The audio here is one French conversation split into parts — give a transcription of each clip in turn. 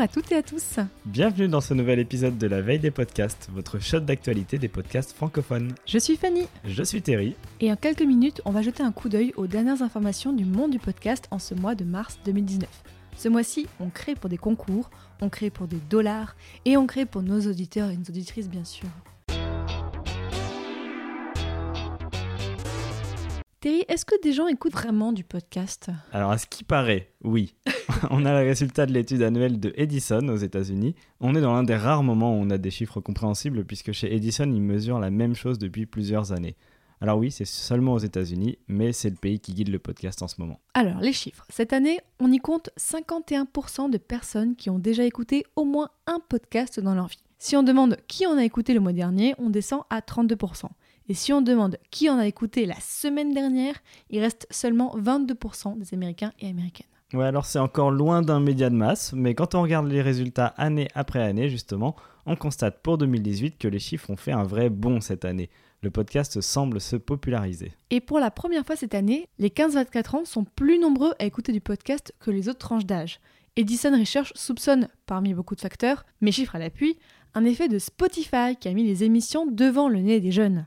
à toutes et à tous. Bienvenue dans ce nouvel épisode de la veille des podcasts, votre shot d'actualité des podcasts francophones. Je suis Fanny. Je suis Terry. Et en quelques minutes, on va jeter un coup d'œil aux dernières informations du monde du podcast en ce mois de mars 2019. Ce mois-ci, on crée pour des concours, on crée pour des dollars et on crée pour nos auditeurs et nos auditrices bien sûr. Terry, est-ce que des gens écoutent vraiment du podcast? Alors, à ce qui paraît, oui. on a le résultat de l'étude annuelle de Edison aux États-Unis. On est dans l'un des rares moments où on a des chiffres compréhensibles, puisque chez Edison, ils mesurent la même chose depuis plusieurs années. Alors oui, c'est seulement aux États-Unis, mais c'est le pays qui guide le podcast en ce moment. Alors, les chiffres. Cette année, on y compte 51% de personnes qui ont déjà écouté au moins un podcast dans leur vie. Si on demande qui en a écouté le mois dernier, on descend à 32%. Et si on demande qui en a écouté la semaine dernière, il reste seulement 22% des Américains et Américaines. Ouais, alors c'est encore loin d'un média de masse, mais quand on regarde les résultats année après année, justement, on constate pour 2018 que les chiffres ont fait un vrai bond cette année. Le podcast semble se populariser. Et pour la première fois cette année, les 15-24 ans sont plus nombreux à écouter du podcast que les autres tranches d'âge. Edison Research soupçonne, parmi beaucoup de facteurs, mes chiffres à l'appui, un effet de Spotify qui a mis les émissions devant le nez des jeunes.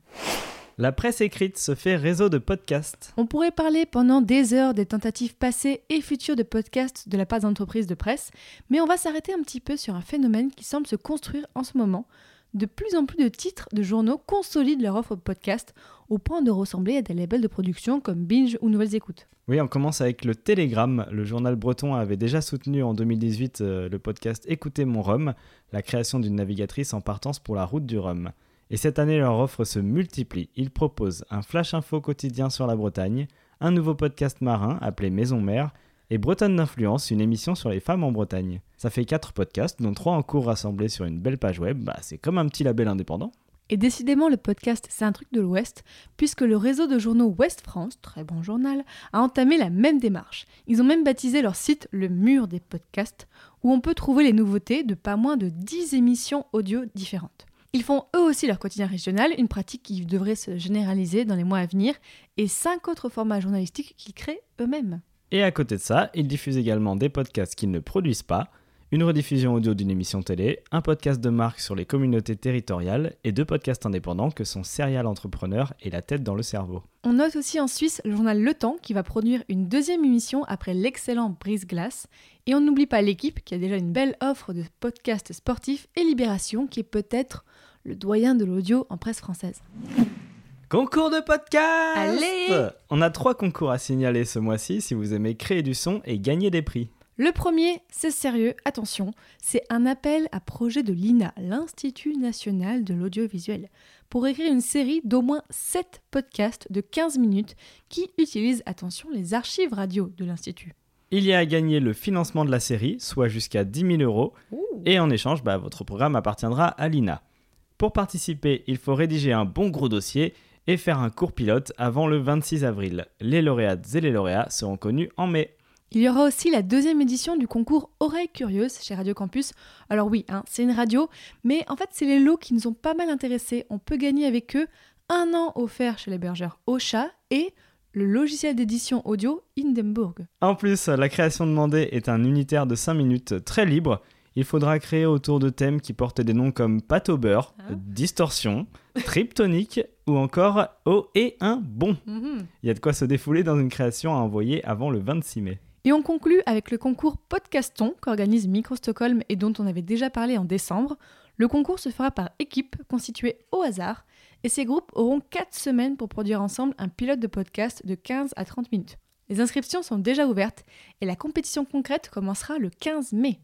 La presse écrite se fait réseau de podcasts. On pourrait parler pendant des heures des tentatives passées et futures de podcasts de la part d'entreprises de presse, mais on va s'arrêter un petit peu sur un phénomène qui semble se construire en ce moment. De plus en plus de titres de journaux consolident leur offre podcast au point de ressembler à des labels de production comme Binge ou Nouvelles Écoutes. Oui, on commence avec le Télégramme. Le journal breton avait déjà soutenu en 2018 euh, le podcast Écoutez mon rhum, la création d'une navigatrice en partance pour la route du rhum. Et cette année, leur offre se multiplie. Ils proposent un flash info quotidien sur la Bretagne, un nouveau podcast marin appelé Maison Mère, et Bretonne d'influence, une émission sur les femmes en Bretagne. Ça fait 4 podcasts, dont 3 en cours rassemblés sur une belle page web, bah, c'est comme un petit label indépendant. Et décidément, le podcast, c'est un truc de l'Ouest, puisque le réseau de journaux Ouest France, très bon journal, a entamé la même démarche. Ils ont même baptisé leur site le mur des podcasts, où on peut trouver les nouveautés de pas moins de 10 émissions audio différentes. Ils font eux aussi leur quotidien régional, une pratique qui devrait se généraliser dans les mois à venir, et cinq autres formats journalistiques qu'ils créent eux-mêmes. Et à côté de ça, ils diffusent également des podcasts qu'ils ne produisent pas, une rediffusion audio d'une émission télé, un podcast de marque sur les communautés territoriales et deux podcasts indépendants que sont Serial Entrepreneur et La tête dans le cerveau. On note aussi en Suisse le journal Le Temps qui va produire une deuxième émission après l'excellent Brise Glace. Et on n'oublie pas l'équipe qui a déjà une belle offre de podcasts sportifs et Libération qui est peut-être le doyen de l'audio en presse française. Concours de podcast Allez On a trois concours à signaler ce mois-ci si vous aimez créer du son et gagner des prix. Le premier, c'est sérieux, attention, c'est un appel à projet de l'INA, l'Institut national de l'audiovisuel, pour écrire une série d'au moins 7 podcasts de 15 minutes qui utilisent, attention, les archives radio de l'Institut. Il y a à gagner le financement de la série, soit jusqu'à 10 000 euros, et en échange, bah, votre programme appartiendra à l'INA. Pour participer, il faut rédiger un bon gros dossier et faire un cours pilote avant le 26 avril. Les lauréates et les lauréats seront connus en mai. Il y aura aussi la deuxième édition du concours Oreilles Curieuses chez Radio Campus. Alors oui, hein, c'est une radio, mais en fait c'est les lots qui nous ont pas mal intéressés. On peut gagner avec eux un an offert chez l'hébergeur Ocha et le logiciel d'édition audio Hindenburg. En plus, la création demandée est un unitaire de 5 minutes très libre. Il faudra créer autour de thèmes qui portent des noms comme pâte au beurre, Ah. distorsion, triptonique ou encore eau et un bon. Mhm. Il y a de quoi se défouler dans une création à envoyer avant le 26 mai. Et on conclut avec le concours Podcaston qu'organise Micro Stockholm et dont on avait déjà parlé en décembre. Le concours se fera par équipe constituée au hasard et ces groupes auront 4 semaines pour produire ensemble un pilote de podcast de 15 à 30 minutes. Les inscriptions sont déjà ouvertes et la compétition concrète commencera le 15 mai.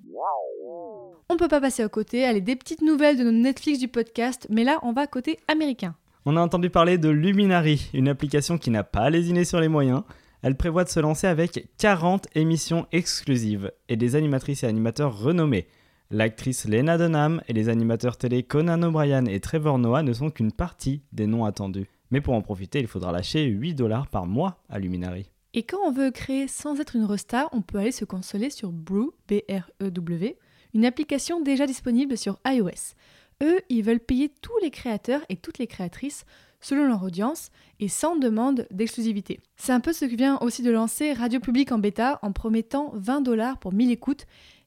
On peut pas passer à côté, allez, des petites nouvelles de nos Netflix du podcast, mais là on va côté américain. On a entendu parler de Luminary, une application qui n'a pas lésiné sur les moyens. Elle prévoit de se lancer avec 40 émissions exclusives et des animatrices et animateurs renommés. L'actrice Lena Dunham et les animateurs télé Conan O'Brien et Trevor Noah ne sont qu'une partie des noms attendus. Mais pour en profiter, il faudra lâcher 8 dollars par mois à Luminary. Et quand on veut créer sans être une resta, on peut aller se consoler sur Brew, B-R-E-W, une application déjà disponible sur iOS. Eux, ils veulent payer tous les créateurs et toutes les créatrices selon leur audience et sans demande d'exclusivité. C'est un peu ce que vient aussi de lancer Radio Public en bêta en promettant 20 dollars pour 1000 écoutes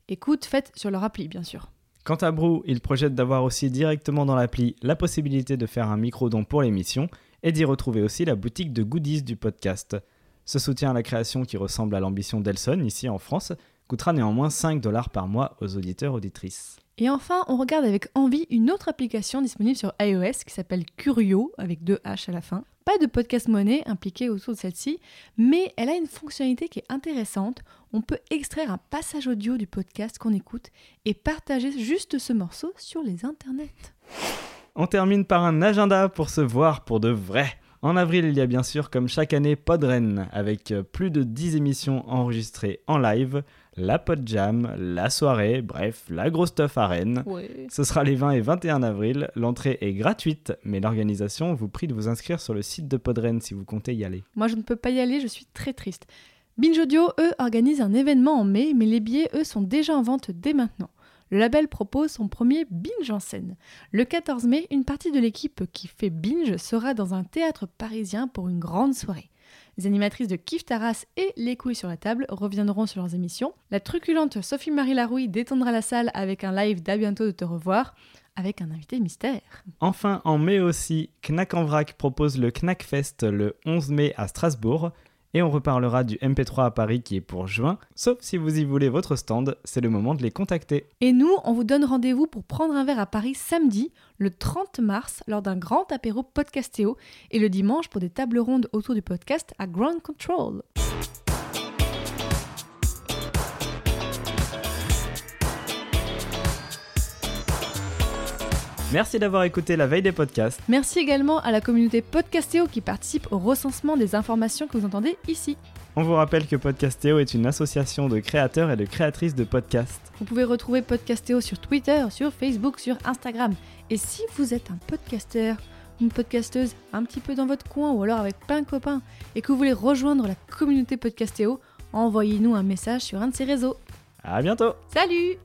Écoute faite sur leur appli, bien sûr. Quant à Brou, il projette d'avoir aussi directement dans l'appli la possibilité de faire un micro-don pour l'émission et d'y retrouver aussi la boutique de goodies du podcast. Ce soutien à la création qui ressemble à l'ambition d'Elson ici en France coûtera néanmoins 5 dollars par mois aux auditeurs auditrices. Et enfin, on regarde avec envie une autre application disponible sur iOS qui s'appelle Curio avec deux H à la fin. Pas de podcast monnaie impliqué autour de celle-ci, mais elle a une fonctionnalité qui est intéressante. On peut extraire un passage audio du podcast qu'on écoute et partager juste ce morceau sur les internets. On termine par un agenda pour se voir pour de vrai. En avril, il y a bien sûr, comme chaque année, Podren, avec plus de 10 émissions enregistrées en live, la Pod Jam, la soirée, bref, la grosse stuff à Rennes. Ce sera les 20 et 21 avril. L'entrée est gratuite, mais l'organisation vous prie de vous inscrire sur le site de Podren si vous comptez y aller. Moi, je ne peux pas y aller, je suis très triste. Binge Audio, eux, organisent un événement en mai, mais les billets, eux, sont déjà en vente dès maintenant. Le label propose son premier Binge en scène. Le 14 mai, une partie de l'équipe qui fait Binge sera dans un théâtre parisien pour une grande soirée. Les animatrices de Kif Taras et Les couilles sur la table reviendront sur leurs émissions. La truculente Sophie-Marie Larouille détendra la salle avec un live d'à bientôt de te revoir avec un invité mystère. Enfin, en mai aussi, Knack en vrac propose le Knackfest le 11 mai à Strasbourg. Et on reparlera du MP3 à Paris qui est pour juin. Sauf si vous y voulez votre stand, c'est le moment de les contacter. Et nous, on vous donne rendez-vous pour prendre un verre à Paris samedi, le 30 mars, lors d'un grand apéro podcastéo, et le dimanche pour des tables rondes autour du podcast à Ground Control. Merci d'avoir écouté la veille des podcasts. Merci également à la communauté Podcastéo qui participe au recensement des informations que vous entendez ici. On vous rappelle que Podcastéo est une association de créateurs et de créatrices de podcasts. Vous pouvez retrouver Podcastéo sur Twitter, sur Facebook, sur Instagram. Et si vous êtes un podcasteur, une podcasteuse un petit peu dans votre coin ou alors avec plein de copains et que vous voulez rejoindre la communauté Podcastéo, envoyez-nous un message sur un de ces réseaux. À bientôt Salut